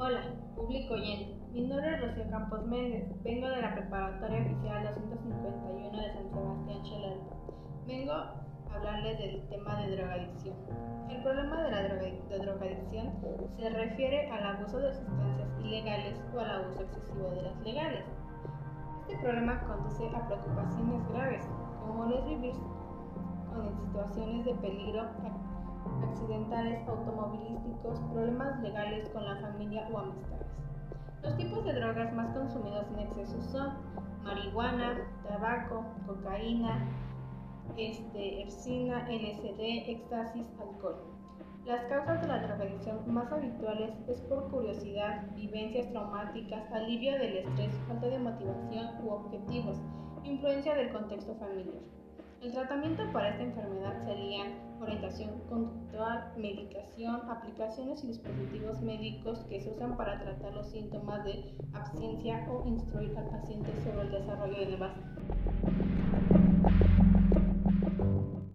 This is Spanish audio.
oyente, mi nombre es Rocío Campos Méndez, vengo de la Preparatoria Oficial 251 de San Sebastián Chelalpa. Vengo a hablarles del tema de drogadicción. El problema de la drogadicción se refiere al abuso de sustancias ilegales o al abuso excesivo de las legales. Este problema conduce a preocupaciones graves, como no es vivir en situaciones de peligro accidentales automovilísticos, problemas legales con la familia o amistades. Los tipos de drogas más consumidos en exceso son marihuana, tabaco, cocaína, este, ersina, LSD, éxtasis, alcohol. Las causas de la drogadicción más habituales es por curiosidad, vivencias traumáticas, alivio del estrés, falta de motivación u objetivos, influencia del contexto familiar. El tratamiento para esta enfermedad sería orientación conductual, medicación, aplicaciones y dispositivos médicos que se usan para tratar los síntomas de absencia o instruir al paciente sobre el desarrollo de nuevas